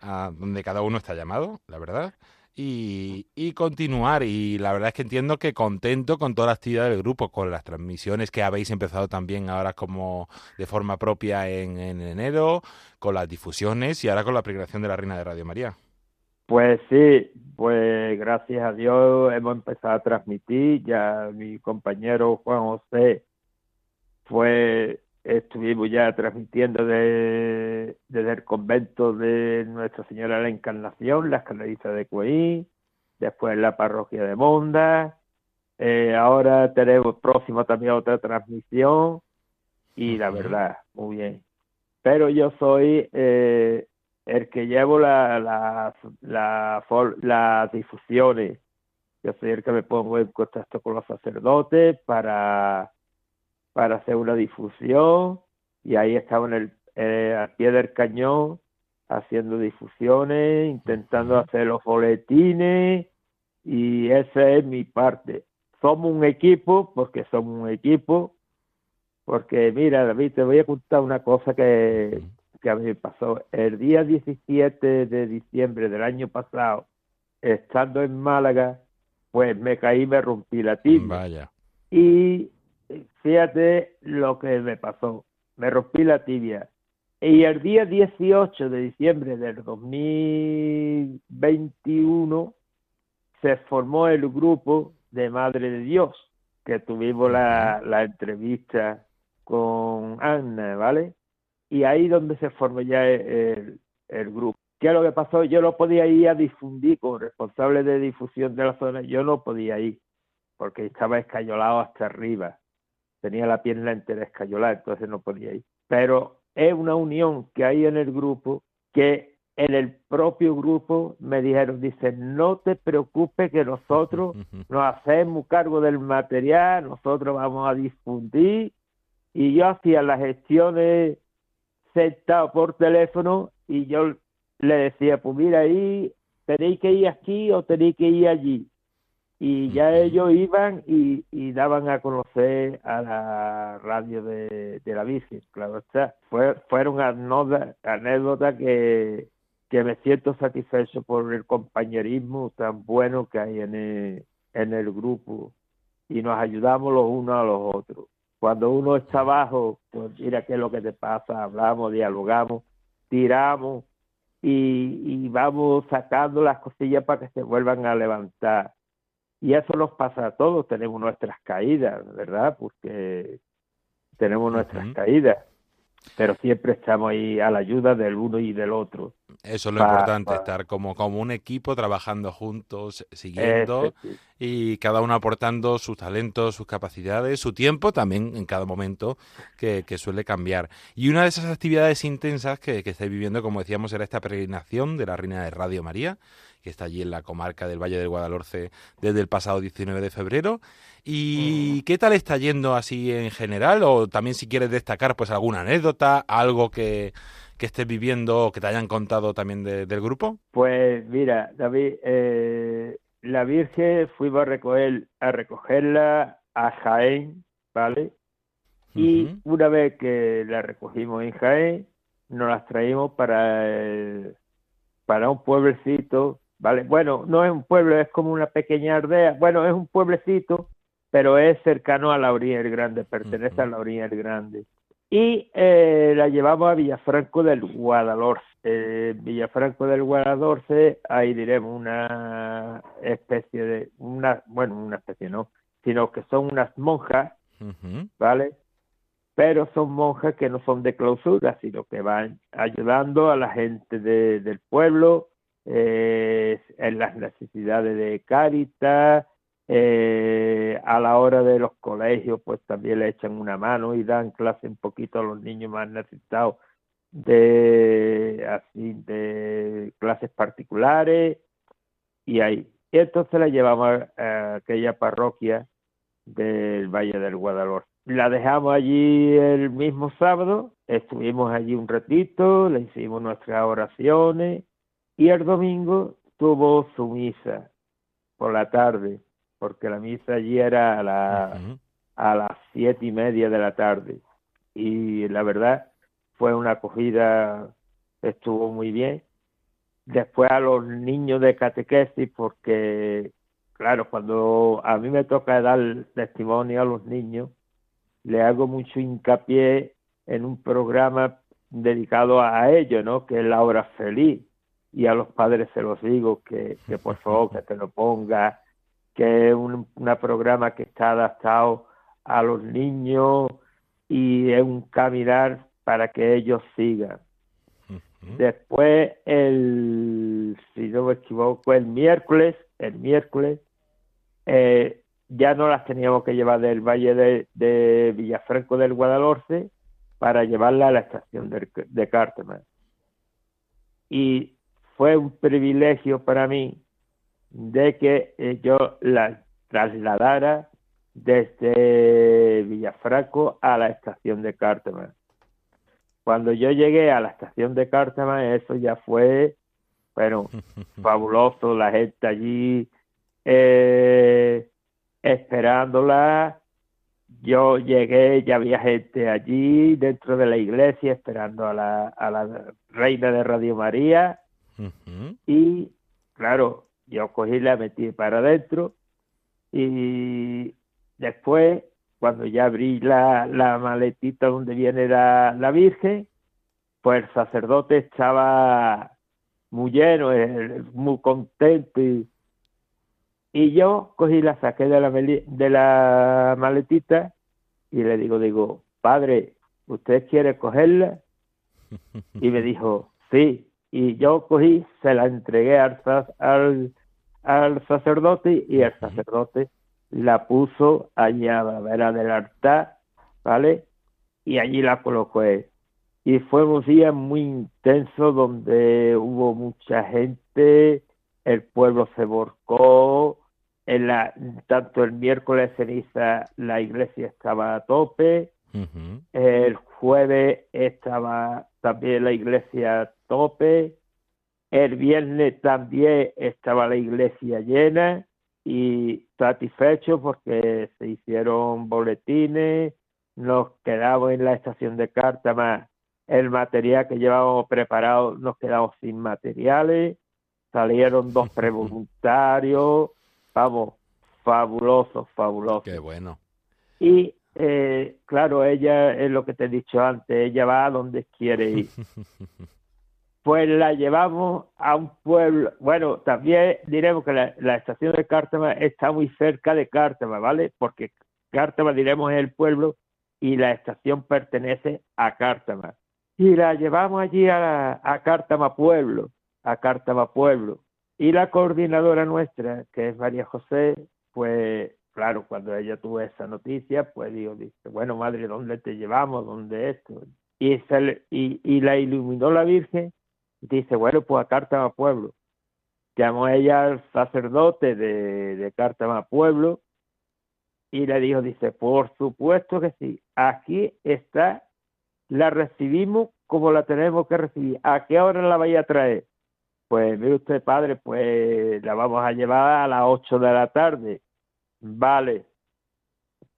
a donde cada uno está llamado, la verdad y, continuar. Y la verdad es que entiendo que contento con toda la actividad del grupo, con las transmisiones que habéis empezado también ahora como de forma propia en, enero, con las difusiones y ahora con la peregrinación de la Reina de Radio María. Pues sí, pues gracias a Dios hemos empezado a transmitir, ya mi compañero Juan José fue estuvimos ya transmitiendo de, desde el convento de Nuestra Señora de la Encarnación, la escalerista de Cuey, después la parroquia de Monda, eh, ahora tenemos próximo también otra transmisión y la verdad, muy bien. Pero yo soy eh, el que llevo la, la, la, las difusiones. Yo soy el que me pongo en contacto con los sacerdotes para para hacer una difusión y ahí estaba en el, eh, al pie del cañón haciendo difusiones, intentando hacer los boletines y esa es mi parte. Somos un equipo porque somos un equipo, porque mira David, te voy a contar una cosa que, que a mí me pasó. El día 17 de diciembre del año pasado, estando en Málaga, pues me caí, me rompí la tibia. Vaya. Y fíjate lo que me pasó. Me rompí la tibia. Y el día 18 de diciembre del 2021 se formó el grupo de Madre de Dios, que tuvimos la, la entrevista con Ana, ¿vale? Y ahí donde se formó ya el, el grupo. ¿Qué es lo que pasó? Yo no podía ir a difundir como responsable de difusión de la zona, yo no podía ir porque estaba escayolado hasta arriba. Tenía la pierna entera escayolada, entonces no podía ir. Pero es una unión que hay en el grupo que en el propio grupo me dijeron, dice, no te preocupes que nosotros nos hacemos cargo del material, nosotros vamos a difundir. Y yo hacía las gestiones sentado por teléfono y yo le decía, pues mira ahí, tenéis que ir aquí o tenéis que ir allí. Y ya ellos iban y, daban a conocer a la radio de, la Virgen, claro está. Fue, fueron anécdotas que, que me siento satisfecho por el compañerismo tan bueno que hay en el, en el grupo y nos ayudamos los unos a los otros. Cuando uno está abajo, pues mira qué es lo que te pasa, hablamos, dialogamos, tiramos y, vamos sacando las cosillas para que se vuelvan a levantar. Y eso nos pasa a todos, tenemos nuestras caídas, ¿verdad? Porque tenemos nuestras caídas, pero siempre estamos ahí a la ayuda del uno y del otro. Eso es lo importante, estar como, como un equipo trabajando juntos, siguiendo y cada uno aportando sus talentos, sus capacidades, su tiempo también en cada momento que, suele cambiar. Y una de esas actividades intensas que, que estáis viviendo, como decíamos, era esta peregrinación de la Reina de Radio María, que está allí en la comarca del Valle del Guadalhorce desde el pasado 19 de febrero. ¿Y mm. qué tal está yendo así en general? O también si quieres destacar pues alguna anécdota, algo que que estés viviendo o que te hayan contado también del grupo? Pues mira, David, eh, la Virgen fuimos a, recoger, a recogerla a Jaén, ¿vale? Y una vez que la recogimos en Jaén, nos las traímos para, para un pueblecito, ¿vale? Bueno, no es un pueblo, es como una pequeña aldea. Bueno, es un pueblecito, pero es cercano a la orilla del Grande, pertenece a la orilla del Grande y eh, la llevamos a Villafranco del Guadalhorce. Eh, Villafranco del Guadalhorce, ahí diremos una especie de, una, bueno, una especie no, sino que son unas monjas, ¿vale? Pero son monjas que no son de clausura, sino que van ayudando a la gente del pueblo eh, en las necesidades de Cáritas, eh, a la hora de los colegios, pues también le echan una mano y dan clase un poquito a los niños más necesitados de así de clases particulares y ahí. Y entonces la llevamos a, aquella parroquia del Valle del Guadalhorce. La dejamos allí el mismo sábado, estuvimos allí un ratito, le hicimos nuestras oraciones y el domingo tuvo su misa por la tarde porque la misa allí era a, la, a las siete y media de la tarde. Y la verdad fue una acogida, estuvo muy bien. Después a los niños de catequesis, porque, claro, cuando a mí me toca dar testimonio a los niños, le hago mucho hincapié en un programa dedicado a ellos, ¿no? Que es la hora feliz. Y a los padres se los digo que, que por favor que te lo ponga que es un programa que está adaptado a los niños y es un caminar para que ellos sigan. Después, el, si no me equivoco, el miércoles, el miércoles, eh, ya no las teníamos que llevar del Valle de, Villafranco del Guadalhorce para llevarla a la estación de, de. Y fue un privilegio para mí de que eh, yo la trasladara desde Villafranco a la estación de Cártama. Cuando yo llegué a la estación de Cártama, eso ya fue, bueno, fabuloso, la gente allí eh, esperándola. Yo llegué, ya había gente allí dentro de la iglesia esperando a la, a la reina de Radio María. Y claro, yo cogí la metí para adentro y después, cuando ya abrí la, la maletita donde viene la, la Virgen, pues el sacerdote estaba muy lleno, eh, muy contento y, yo cogí la saqué de la, de la maletita y le digo, digo, padre, ¿usted quiere cogerla? Y me dijo, sí. Y yo cogí, se la entregué al, al, al sacerdote y el sacerdote la puso allí a la vera del altar, ¿vale? Y allí la colocó él. Y fue un día muy intenso donde hubo mucha gente, el pueblo se volcó, en la, tanto el miércoles ceniza la iglesia estaba a tope, el jueves estaba también la iglesia a tope, el viernes también estaba la iglesia llena y satisfecho porque se hicieron boletines, nos quedamos en la estación de Cártama, el material que llevábamos preparado nos quedamos sin materiales, salieron dos prevoluntarios, vamos, fabuloso, fabuloso. Qué bueno. Y eh, claro, ella es lo que te he dicho antes, ella va a donde quiere ir. pues la llevamos a un pueblo, bueno, también diremos que la, estación de Cártama está muy cerca de Cártama, ¿vale? Porque Cártama, diremos, es el pueblo y la estación pertenece a Cártama. Y la llevamos allí a, a Cártama Pueblo, a Cártama Pueblo. Y la coordinadora nuestra, que es María José, pues claro, cuando ella tuvo esa noticia, pues digo, dice, bueno, madre, ¿dónde te llevamos? ¿Dónde esto? Y, y, y la iluminó la Virgen, dice, bueno, pues a Cártama Pueblo. Llamó ella al sacerdote de, de Cártama Pueblo y le dijo, dice, por supuesto que sí, aquí está, la recibimos como la tenemos que recibir. ¿A qué hora la vaya a traer? Pues mire usted, padre, pues la vamos a llevar a las 8 de la tarde. Vale.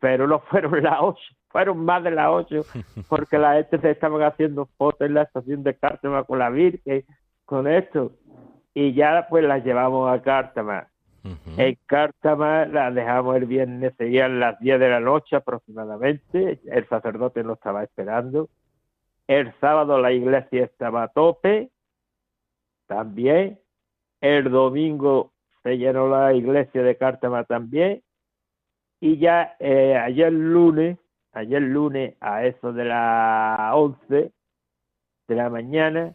Pero no fueron las 8, fueron más de las 8, porque la gente se estaban haciendo fotos en la estación de Cártama con la Virgen, con esto. Y ya pues las llevamos a Cártama. En Cártama la dejamos el viernes, serían las 10 de la noche aproximadamente. El sacerdote nos estaba esperando. El sábado la iglesia estaba a tope también. El domingo se llenó la iglesia de Cártama también. Y ya eh, ayer lunes, ayer lunes a eso de las 11 de la mañana,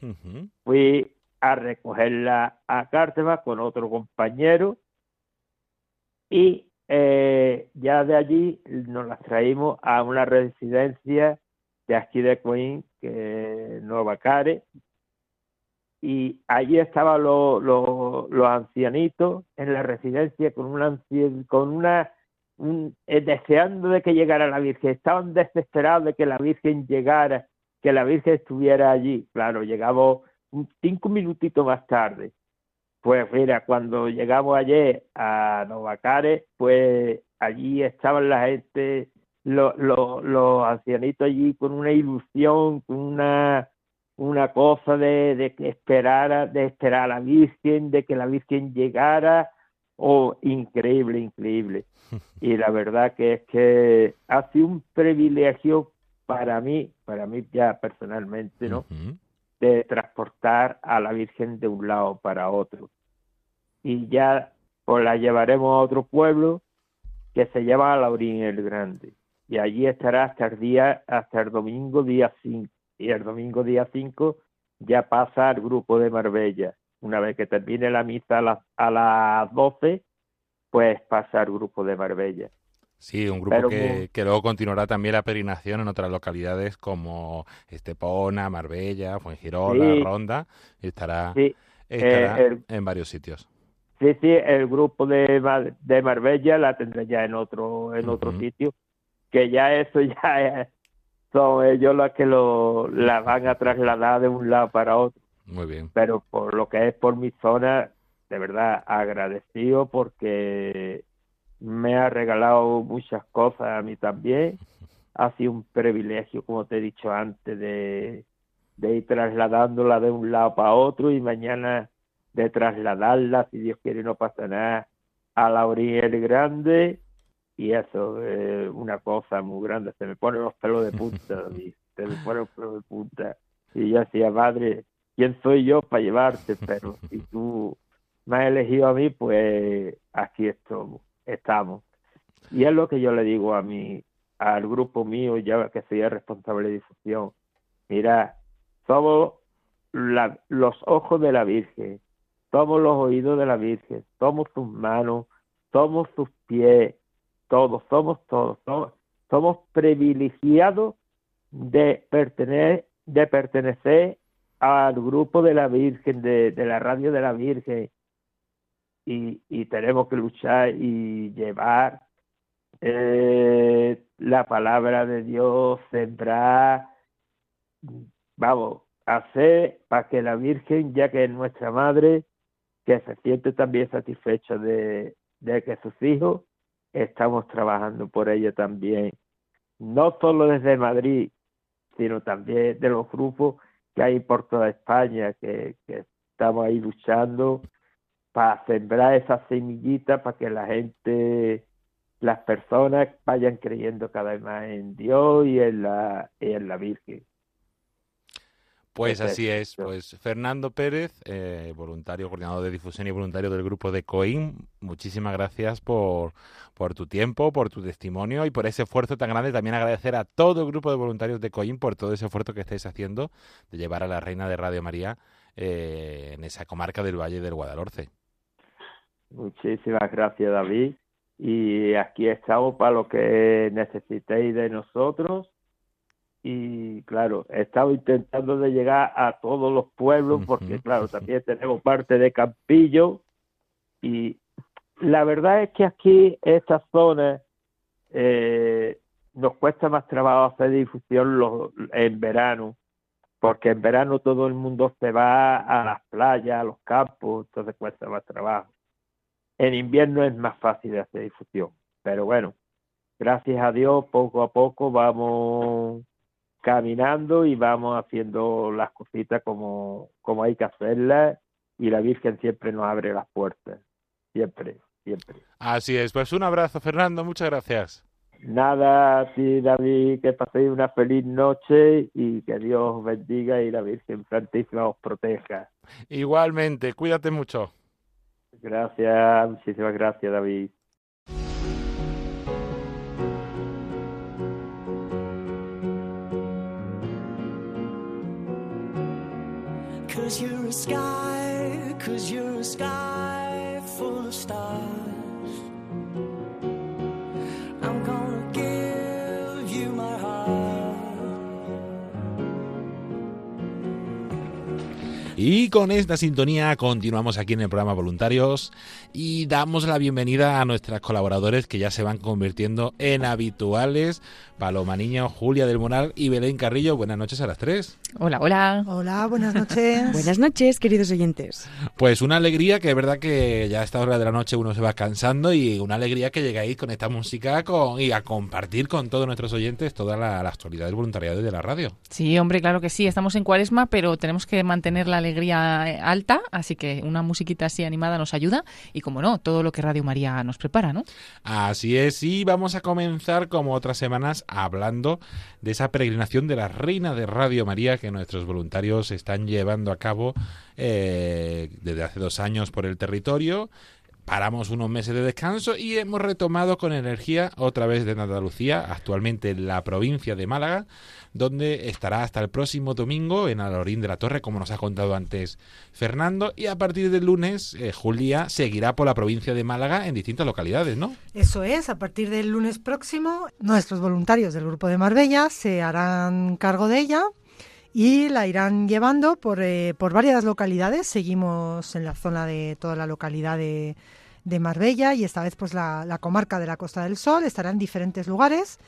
fui a recogerla a Cártama con otro compañero y eh, ya de allí nos la traímos a una residencia de aquí de Queen, que es Nueva Care, y allí estaban los, los, ancianitos en la residencia con una con una deseando de que llegara la Virgen, estaban desesperados de que la Virgen llegara, que la Virgen estuviera allí. Claro, llegamos cinco minutitos más tarde. Pues mira, cuando llegamos ayer a Novacares, pues allí estaban la gente, los, los, ancianitos allí con una ilusión, con una una cosa de, de que esperara, de esperar a la Virgen, de que la Virgen llegara, oh, increíble, increíble. Y la verdad que es que ha sido un privilegio para mí, para mí ya personalmente, ¿no? De transportar a la Virgen de un lado para otro. Y ya pues la llevaremos a otro pueblo que se llama Laurín el Grande. Y allí estará hasta el día, hasta el domingo día 5 y el domingo día 5 ya pasa al grupo de Marbella. Una vez que termine la misa a las, a las 12, pues pasa al grupo de Marbella. Sí, un grupo que, que, luego continuará también la peregrinación en otras localidades como Estepona, Marbella, Fuengirola, Ronda, y estará, estará eh, en varios sitios. Sí, sí, el grupo de, de Marbella la tendrá ya en otro en otro sitio, que ya eso ya es, son ellos los que lo, la van a trasladar de un lado para otro. Muy bien. Pero por lo que es por mi zona, de verdad agradecido porque me ha regalado muchas cosas a mí también. Ha sido un privilegio, como te he dicho antes, de, de ir trasladándola de un lado para otro y mañana de trasladarla, si Dios quiere no pasa nada, a la orilla grande y eso es una cosa muy grande, se me ponen los pelos de punta, se me ponen los pelos de punta. Y yo decía, madre, ¿quién soy yo para llevarte? Pero si tú me has elegido a mí, pues aquí estamos. Y es lo que yo le digo a mí, al grupo mío, ya que soy el responsable de difusión. Mira, somos los ojos de la Virgen, somos los oídos de la Virgen, somos sus manos, somos sus pies, todos, somos todos, somos, privilegiados de pertenecer, de pertenecer al grupo de la Virgen, de, la radio de la Virgen, y, tenemos que luchar y llevar eh, la palabra de Dios, sembrar, vamos, hacer para que la Virgen, ya que es nuestra madre, que se siente también satisfecha de, de que sus hijos estamos trabajando por ella también, no solo desde Madrid, sino también de los grupos que hay por toda España, que, estamos ahí luchando para sembrar esa semillita para que la gente las personas vayan creyendo cada vez más en Dios y en la, en la Virgen. Pues así es, pues Fernando Pérez, eh, voluntario, coordinador de difusión y voluntario del grupo de COIN, muchísimas gracias por, por tu tiempo, por tu testimonio y por ese esfuerzo tan grande. También agradecer a todo el grupo de voluntarios de COIN por todo ese esfuerzo que estáis haciendo de llevar a la Reina de Radio María eh, en esa comarca del Valle del Guadalhorce. Muchísimas gracias, David y aquí estamos para lo que necesitéis de nosotros y claro, he estado intentando de llegar a todos los pueblos porque claro, también tenemos parte de Campillo y la verdad es que aquí esta zona eh, nos cuesta más trabajo hacer difusión los, en verano porque en verano todo el mundo se va a las playas, a los campos, entonces cuesta más trabajo. En invierno es más fácil de hacer difusión, pero bueno, gracias a Dios poco a poco vamos caminando y vamos haciendo las cositas como, como hay que hacerlas y la Virgen siempre nos abre las puertas, siempre, siempre. Así es, pues un abrazo Fernando, muchas gracias. Nada, a ti David, que paséis una feliz noche y que Dios os bendiga y la Virgen Santísima os proteja. Igualmente, cuídate mucho. Gracias, muchísimas gracias, David. Sky, cause you're a sky Y con esta sintonía continuamos aquí en el programa Voluntarios y damos la bienvenida a nuestras colaboradores que ya se van convirtiendo en habituales. Paloma Niño, Julia del Moral y Belén Carrillo. Buenas noches a las tres. Hola, hola. Hola, buenas noches. buenas noches, queridos oyentes. Pues una alegría que es verdad que ya a esta hora de la noche uno se va cansando y una alegría que llegáis con esta música con, y a compartir con todos nuestros oyentes toda la, la actualidad del voluntariado y de la radio. Sí, hombre, claro que sí. Estamos en cuaresma, pero tenemos que mantener la alegría alegría eh, alta, así que una musiquita así animada nos ayuda y como no, todo lo que Radio María nos prepara, ¿no? Así es, y vamos a comenzar como otras semanas hablando de esa peregrinación de la Reina de Radio María que nuestros voluntarios están llevando a cabo eh, desde hace dos años por el territorio paramos unos meses de descanso y hemos retomado con energía otra vez de Andalucía, actualmente en la provincia de Málaga, donde estará hasta el próximo domingo en Alorín de la Torre, como nos ha contado antes Fernando, y a partir del lunes eh, Julia seguirá por la provincia de Málaga en distintas localidades, ¿no? Eso es, a partir del lunes próximo nuestros voluntarios del grupo de Marbella se harán cargo de ella y la irán llevando por, eh, por varias localidades. Seguimos en la zona de toda la localidad de, de Marbella y esta vez pues la, comarca de la Costa del Sol estará en diferentes lugares.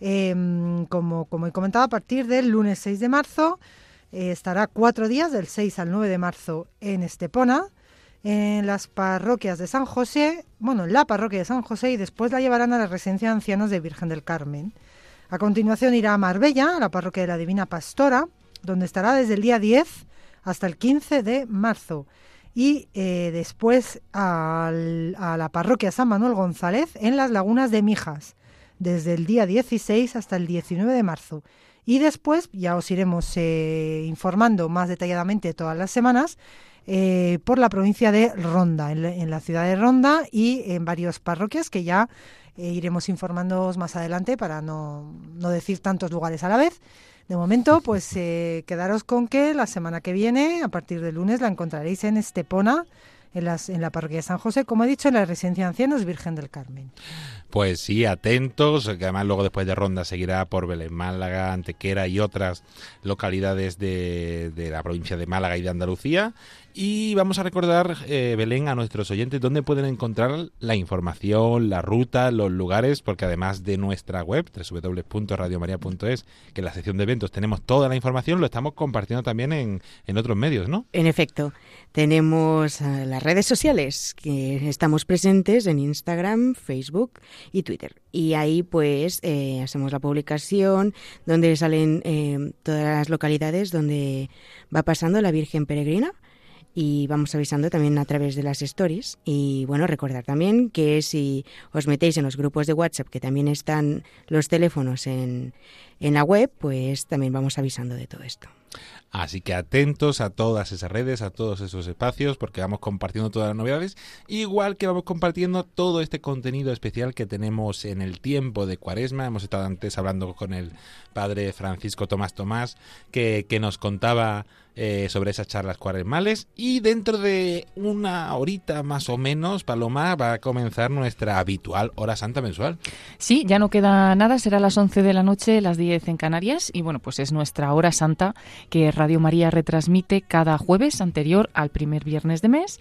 Em, como, como he comentado, a partir del lunes 6 de marzo eh, estará cuatro días, del 6 al 9 de marzo, en Estepona, en las parroquias de San José, bueno, en la parroquia de San José y después la llevarán a la residencia de ancianos de Virgen del Carmen. A continuación irá a Marbella, a la parroquia de la Divina Pastora, donde estará desde el día 10 hasta el 15 de marzo y eh, después a la parroquia San Manuel González en las lagunas de Mijas, desde el día 16 hasta el 19 de marzo. Y después ya os iremos eh, informando más detalladamente todas las semanas eh, por la provincia de Ronda, en la, ciudad de Ronda y en varias parroquias que ya iremos informándoos más adelante para no, no decir tantos lugares a la vez. De momento, pues eh, quedaros con que la semana que viene, a partir del lunes, la encontraréis en Estepona, en, las, en la parroquia de San José, como he dicho, en la residencia de ancianos Virgen del Carmen. Pues sí, atentos, que además luego después de ronda seguirá por Belén, Málaga, Antequera y otras localidades de, de la provincia de Málaga y de Andalucía. Y vamos a recordar, eh, Belén, a nuestros oyentes dónde pueden encontrar la información, la ruta, los lugares, porque además de nuestra web, www.radiomaria.es, que en la sección de eventos tenemos toda la información, lo estamos compartiendo también en, en otros medios, ¿no? En efecto, tenemos eh, las redes sociales, que estamos presentes en Instagram, Facebook y Twitter. Y ahí pues eh, hacemos la publicación donde salen todas las localidades donde va pasando la Virgen Peregrina y vamos avisando también a través de las stories. Y bueno, recordar también que si os metéis en los grupos de WhatsApp, que también están los teléfonos en, en la web, pues también vamos avisando de todo esto. Así que atentos a todas esas redes, a todos esos espacios, porque vamos compartiendo todas las novedades, igual que vamos compartiendo todo este contenido especial que tenemos en el tiempo de Cuaresma. Hemos estado antes hablando con el padre Francisco Tomás Tomás, que, nos contaba eh, sobre esas charlas cuaresmales. Y dentro de una horita más o menos, Paloma, va a comenzar nuestra habitual hora santa mensual. Sí, ya no queda nada, será las 11 de la noche, las 10 en Canarias. Y bueno, pues es nuestra hora santa que María retransmite cada jueves anterior al primer viernes de mes.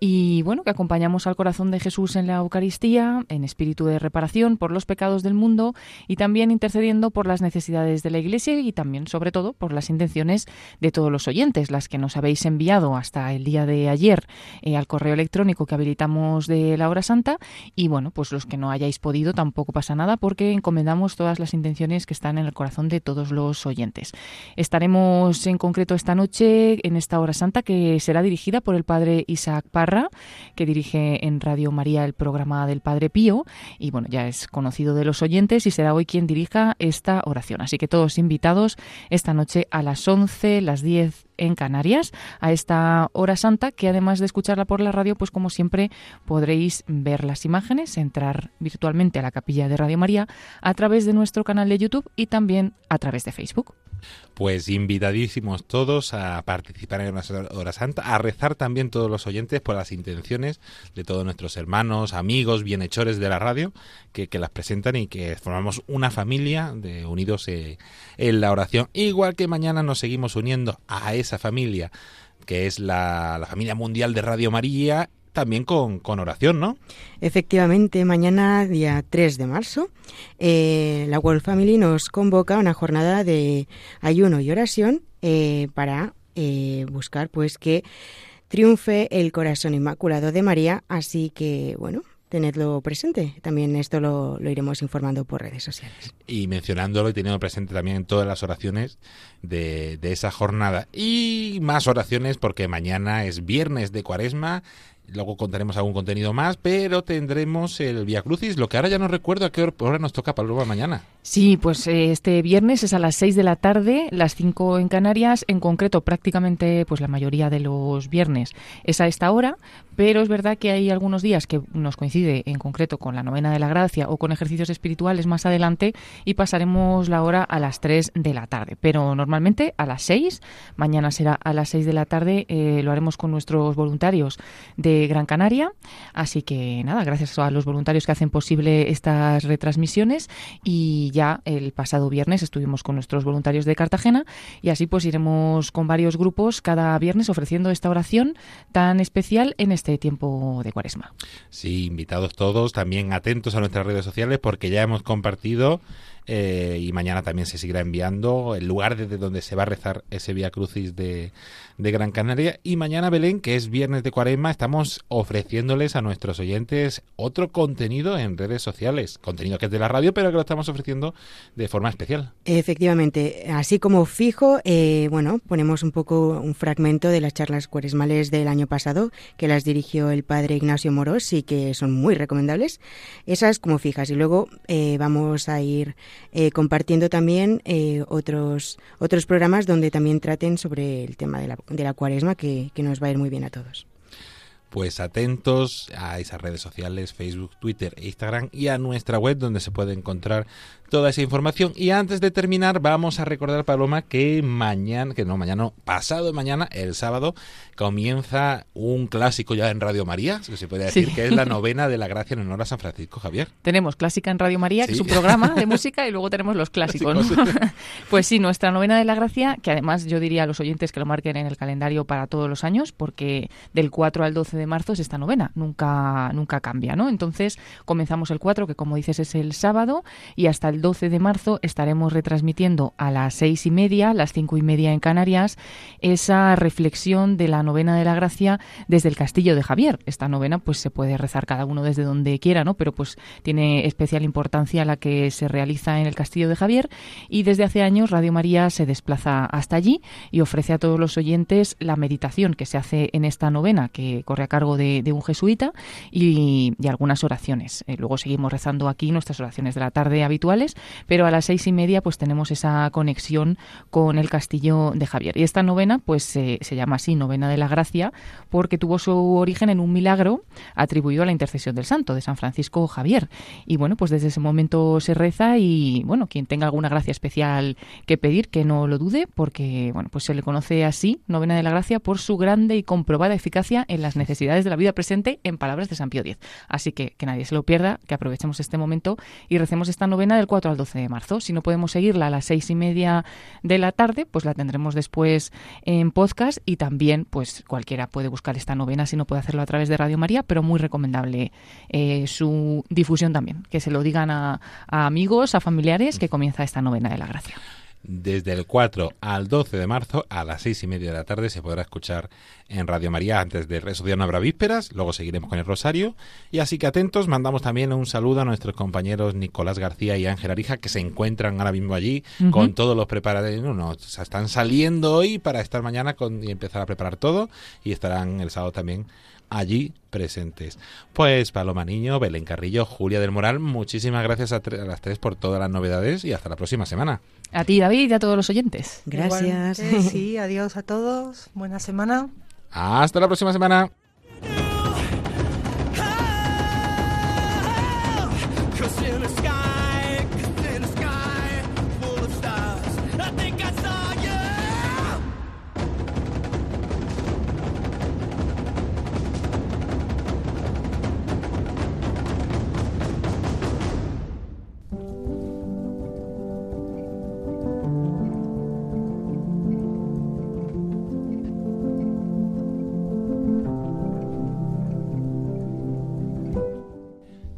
Y bueno, que acompañamos al corazón de Jesús en la Eucaristía, en espíritu de reparación por los pecados del mundo y también intercediendo por las necesidades de la Iglesia y también, sobre todo, por las intenciones de todos los oyentes las que nos habéis enviado hasta el día de ayer eh, al correo electrónico que habilitamos de la hora santa. Y bueno, pues los que no hayáis podido tampoco pasa nada porque encomendamos todas las intenciones que están en el corazón de todos los oyentes. Estaremos en concreto esta noche en esta hora santa que será dirigida por el padre Isaac Parra, que dirige en Radio María el programa del Padre Pío. Y bueno, ya es conocido de los oyentes y será hoy quien dirija esta oración. Así que todos invitados esta noche a las 11, las 10 en Canarias a esta hora santa que además de escucharla por la radio pues como siempre podréis ver las imágenes entrar virtualmente a la capilla de Radio María a través de nuestro canal de YouTube y también a través de Facebook. Pues invitadísimos todos a participar en nuestra hora santa, a rezar también todos los oyentes por las intenciones de todos nuestros hermanos, amigos, bienhechores de la radio, que, las presentan y que formamos una familia de unidos eh, en la oración. Igual que mañana nos seguimos uniendo a esa familia que es la, la familia mundial de Radio María también con, oración, ¿no? Efectivamente, mañana, día 3 de marzo, eh, la World Family nos convoca a una jornada de ayuno y oración eh, para eh, buscar pues que triunfe el corazón inmaculado de María, así que bueno, tenedlo presente. También esto lo, lo, iremos informando por redes sociales. Y mencionándolo y teniendo presente también en todas las oraciones de, de esa jornada. Y más oraciones porque mañana es viernes de cuaresma Luego contaremos algún contenido más, pero tendremos el Via Crucis, lo que ahora ya no recuerdo a qué hora nos toca para luego mañana. Sí, pues eh, este viernes es a las 6 de la tarde, las 5 en Canarias, en concreto prácticamente pues la mayoría de los viernes es a esta hora, pero es verdad que hay algunos días que nos coincide en concreto con la novena de la gracia o con ejercicios espirituales más adelante y pasaremos la hora a las 3 de la tarde, pero normalmente a las 6, mañana será a las 6 de la tarde, eh, lo haremos con nuestros voluntarios de Gran Canaria. Así que nada, gracias a los voluntarios que hacen posible estas retransmisiones y ya el pasado viernes estuvimos con nuestros voluntarios de Cartagena y así pues iremos con varios grupos cada viernes ofreciendo esta oración tan especial en este tiempo de Cuaresma. Sí, invitados todos, también atentos a nuestras redes sociales porque ya hemos compartido eh, y mañana también se seguirá enviando el lugar desde donde se va a rezar ese Vía Crucis de, de Gran Canaria. Y mañana, Belén, que es viernes de cuaresma, estamos ofreciéndoles a nuestros oyentes otro contenido en redes sociales. Contenido que es de la radio, pero que lo estamos ofreciendo de forma especial. Efectivamente, así como fijo, eh, bueno, ponemos un poco un fragmento de las charlas cuaresmales del año pasado, que las dirigió el padre Ignacio Moros y que son muy recomendables. Esas como fijas. Y luego eh, vamos a ir eh, compartiendo también eh, otros, otros programas donde también traten sobre el tema de la, de la cuaresma que, que nos va a ir muy bien a todos. Pues atentos a esas redes sociales, Facebook, Twitter e Instagram y a nuestra web donde se puede encontrar toda esa información. Y antes de terminar, vamos a recordar, Paloma, que mañana, que no, mañana, pasado mañana, el sábado, comienza un clásico ya en Radio María, se puede decir, que es la novena de la gracia en honor a San Francisco Javier. Tenemos clásica en Radio María, que es un programa de música, y luego tenemos los clásicos. pues sí, nuestra novena de la gracia, que además yo diría a los oyentes que lo marquen en el calendario para todos los años, porque del 4 al 12 de marzo es esta novena, nunca, nunca cambia, ¿no? Entonces comenzamos el 4, que como dices es el sábado, y hasta el 12 de marzo estaremos retransmitiendo a las seis y media, las cinco y media en Canarias, esa reflexión de la novena de la gracia desde el castillo de Javier. Esta novena pues se puede rezar cada uno desde donde quiera, ¿no? Pero pues tiene especial importancia la que se realiza en el castillo de Javier y desde hace años Radio María se desplaza hasta allí y ofrece a todos los oyentes la meditación que se hace en esta novena que corre a cargo de, un jesuita y, algunas oraciones. Eh, luego seguimos rezando aquí nuestras oraciones de la tarde habituales, pero a las seis y media pues tenemos esa conexión con el castillo de Javier. Y esta novena pues se llama así, novena de la gracia, porque tuvo su origen en un milagro atribuido a la intercesión del santo, de San Francisco Javier. Y bueno, pues desde ese momento se reza y bueno, quien tenga alguna gracia especial que pedir, que no lo dude, porque bueno, pues se le conoce así, novena de la gracia, por su grande y comprobada eficacia en las necesidades de la vida presente, en palabras de San Pío X. Así que que nadie se lo pierda, que aprovechemos este momento y recemos esta novena del 4 al 12 de marzo. Si no podemos seguirla a las seis y media de la tarde, pues la tendremos después en podcast y también, pues cualquiera puede buscar esta novena si no puede hacerlo a través de Radio María, pero muy recomendable eh, su difusión también, que se lo digan a, a amigos, a familiares, que comienza esta novena de la gracia. Desde el 4 al 12 de marzo a las 6 y media de la tarde se podrá escuchar en Radio María antes del resto de no habrá vísperas, luego seguiremos con el Rosario. Y así que atentos, mandamos también un saludo a nuestros compañeros Nicolás García y Ángel Arija que se encuentran ahora mismo allí con todos los preparativos, no, no, están saliendo hoy para estar mañana con, y empezar a preparar todo y estarán el sábado también allí presentes. Pues Paloma Niño, Belén Carrillo, Julia del Moral, muchísimas gracias a, las tres por todas las novedades y hasta la próxima semana. A ti, David, y a todos los oyentes. Gracias. sí, adiós a todos. Buena semana. Hasta la próxima semana.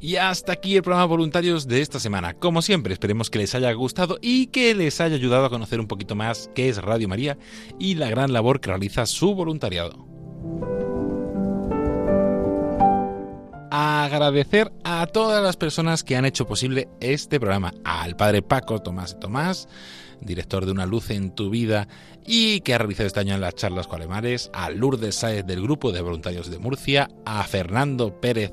Y hasta aquí el programa Voluntarios de esta semana. Como siempre, esperemos que les haya gustado y que les haya ayudado a conocer un poquito más qué es Radio María y la gran labor que realiza su voluntariado. agradecer a todas las personas que han hecho posible este programa, al padre Paco Tomás Tomás, director de Una Luz en tu Vida y que ha realizado este año en las charlas coalemares, a Lourdes Sáez del Grupo de Voluntarios de Murcia, a Fernando Pérez,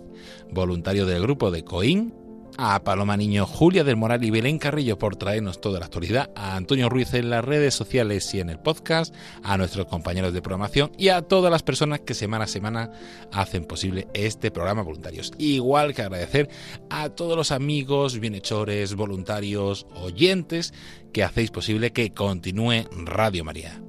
voluntario del Grupo de Coín, a Paloma Niño, Julia del Moral y Belén Carrillo por traernos toda la actualidad, a Antonio Ruiz en las redes sociales y en el podcast, a nuestros compañeros de programación y a todas las personas que semana a semana hacen posible este programa voluntarios. Igual que agradecer a todos los amigos, bienhechores, voluntarios, oyentes que hacéis posible que continúe Radio María.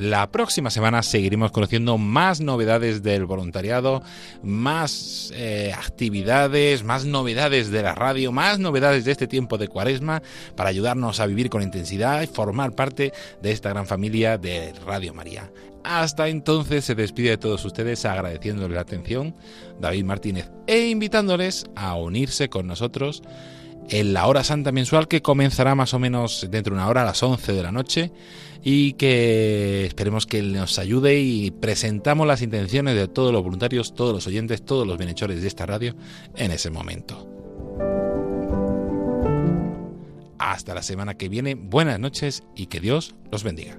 La próxima semana seguiremos conociendo más novedades del voluntariado, más eh, actividades, más novedades de la radio, más novedades de este tiempo de cuaresma para ayudarnos a vivir con intensidad y formar parte de esta gran familia de Radio María. Hasta entonces se despide de todos ustedes agradeciéndoles la atención David Martínez e invitándoles a unirse con nosotros en la hora santa mensual que comenzará más o menos dentro de una hora a las 11 de la noche y que esperemos que nos ayude y presentamos las intenciones de todos los voluntarios, todos los oyentes, todos los bienhechores de esta radio en ese momento. Hasta la semana que viene, buenas noches y que Dios los bendiga.